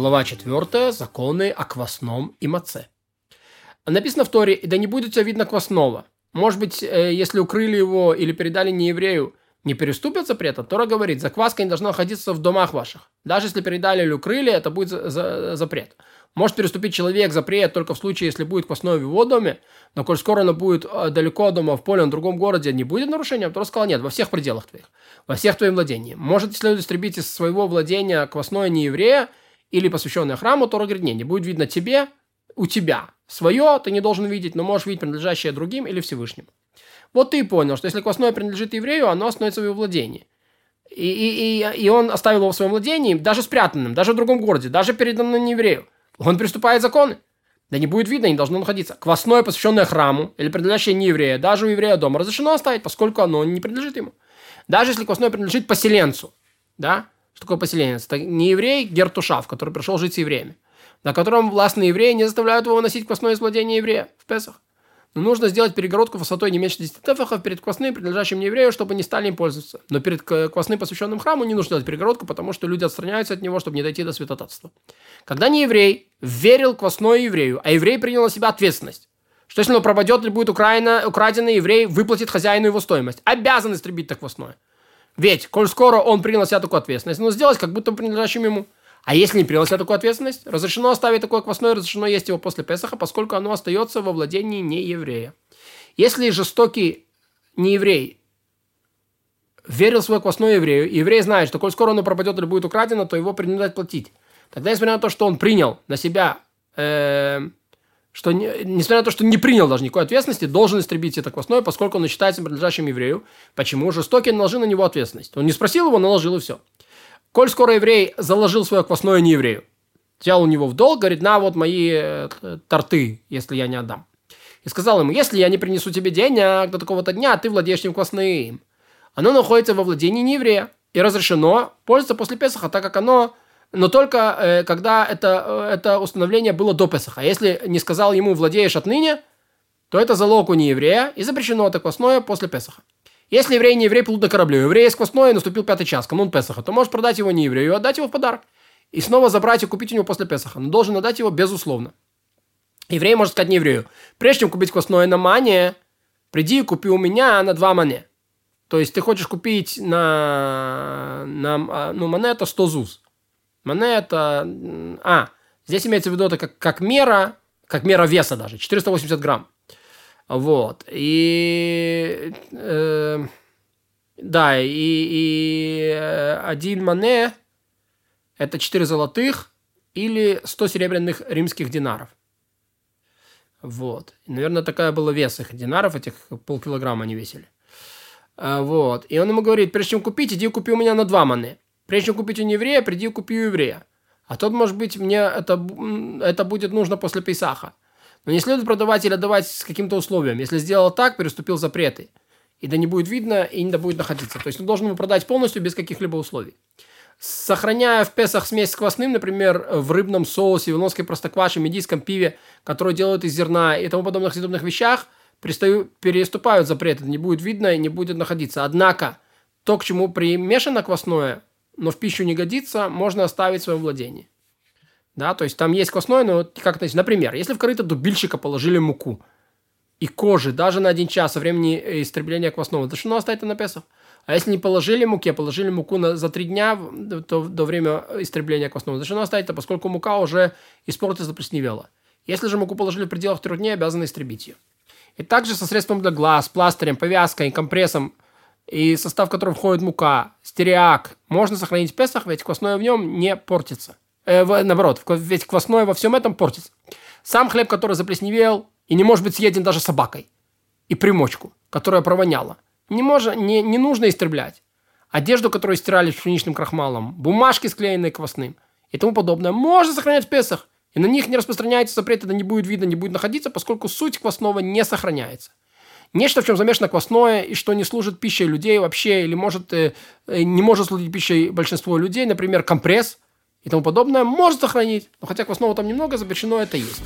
Глава 4. Законы о квасном и маце. Написано в Торе, да не будет тебя видно квасного. Может быть, э, если укрыли его или передали не еврею, не переступят запрета? Тора говорит, закваска не должна находиться в домах ваших. Даже если передали или укрыли, это будет за, за, запрет. Может переступить человек запрет только в случае, если будет квасное в его доме, но коль скоро оно будет э, далеко от дома, в поле, в другом городе, не будет нарушения? Тора сказал, нет, во всех пределах твоих, во всех твоих владениях. Может, следует истребить из своего владения квасное не еврея, или посвященное храму, Тора говорит, не, не будет видно тебе, у тебя. Свое ты не должен видеть, но можешь видеть принадлежащее другим или Всевышнему. Вот ты и понял, что если квасное принадлежит еврею, оно становится в его владении. И, и, и, и он оставил его в своем владении, даже спрятанным, даже в другом городе, даже переданным не еврею. Он приступает законы. Да не будет видно, не должно находиться. Квасное, посвященное храму, или принадлежащее не еврея, даже у еврея дома, разрешено оставить, поскольку оно не принадлежит ему. Даже если квасное принадлежит поселенцу, да, что такое поселенец? Это не еврей Гертушав, который пришел жить с евреями, на котором властные евреи не заставляют его носить квасное из еврея в Песах. Но нужно сделать перегородку высотой не меньше 10 тефахов перед квасным, принадлежащим не еврею, чтобы не стали им пользоваться. Но перед квасным, посвященным храму, не нужно делать перегородку, потому что люди отстраняются от него, чтобы не дойти до святотатства. Когда не еврей верил квасное еврею, а еврей принял на себя ответственность, что если оно пропадет или будет украина, украдено, еврей выплатит хозяину его стоимость. Обязан истребить так квасное. Ведь, коль скоро он принял себя такую ответственность, ну сделать как будто принадлежащим ему. А если не принял себя такую ответственность, разрешено оставить такое квасное, разрешено есть его после Песаха, поскольку оно остается во владении не еврея. Если жестокий не еврей верил свое квасное еврею, и еврей знает, что коль скоро оно пропадет или будет украдено, то его принудят платить. Тогда, несмотря на то, что он принял на себя э, что, несмотря на то, что не принял даже никакой ответственности, должен истребить это квасное, поскольку он считается принадлежащим еврею. Почему? Жестокий наложил на него ответственность. Он не спросил его, наложил и все. Коль скоро еврей заложил свое квасное не еврею, взял у него в долг, говорит, на вот мои э, торты, если я не отдам. И сказал ему, если я не принесу тебе денег до такого-то дня, ты владеешь этим квасным. Оно находится во владении не еврея и разрешено пользоваться после Песаха, так как оно но только э, когда это, э, это установление было до Песаха. Если не сказал ему «владеешь отныне», то это залог у нееврея и запрещено это квасное после Песаха. Если еврей не еврей плыл до кораблю, еврей есть квасное, наступил пятый час, канун Песаха, то можешь продать его не еврею и отдать его в подарок. И снова забрать и купить у него после Песаха. Но должен отдать его безусловно. Еврей может сказать не еврею, прежде чем купить квасное на мане, приди и купи у меня на два мане. То есть ты хочешь купить на, на а, ну, мане это 100 зуз. Монета... А, здесь имеется в виду это как, как мера, как мера веса даже, 480 грамм. Вот. И... Э, да, и, и э, один мане – это 4 золотых или 100 серебряных римских динаров. Вот. И, наверное, такая была вес их динаров, этих полкилограмма они весили. А, вот. И он ему говорит, прежде чем купить, иди купи у меня на два мане. Прежде чем купить у еврея, приди и купи у еврея. А тот, может быть, мне это, это будет нужно после Пейсаха. Но не следует продавать или давать с каким-то условием. Если сделал так, переступил запреты. И да не будет видно, и не да будет находиться. То есть он должен ему продать полностью без каких-либо условий. Сохраняя в Песах смесь с квасным, например, в рыбном соусе, вилонской простокваше, медийском пиве, которое делают из зерна и тому подобных съедобных вещах, переступают запреты. Не будет видно и не будет находиться. Однако, то, к чему примешано квасное, но в пищу не годится, можно оставить в своем владении. Да, то есть там есть квасное, но как то например, если в корыто дубильщика положили муку и кожи даже на один час со времени э, истребления квасного, то что оставить на Песах? А если не положили муки, а положили муку на, за три дня до, до времени истребления квасного, то что оставить-то, поскольку мука уже испортилась, заплесневела. Если же муку положили в пределах трех дней, обязаны истребить ее. И также со средством для глаз, пластырем, повязкой, компрессом – и состав которого входит мука, стериак, можно сохранить в Песах, ведь квасное в нем не портится. Э, в, наоборот, ведь квасное во всем этом портится. Сам хлеб, который заплесневел и не может быть съеден даже собакой, и примочку, которая провоняла, не, может, не, не нужно истреблять. Одежду, которую стирали пшеничным крахмалом, бумажки, склеенные квасным и тому подобное, можно сохранять в Песах. И на них не распространяется запрет, это не будет видно, не будет находиться, поскольку суть квасного не сохраняется. Нечто, в чем замешано квасное, и что не служит пищей людей вообще, или может, э, э, не может служить пищей большинству людей, например, компресс и тому подобное, может сохранить. Но хотя квасного там немного, запрещено это есть.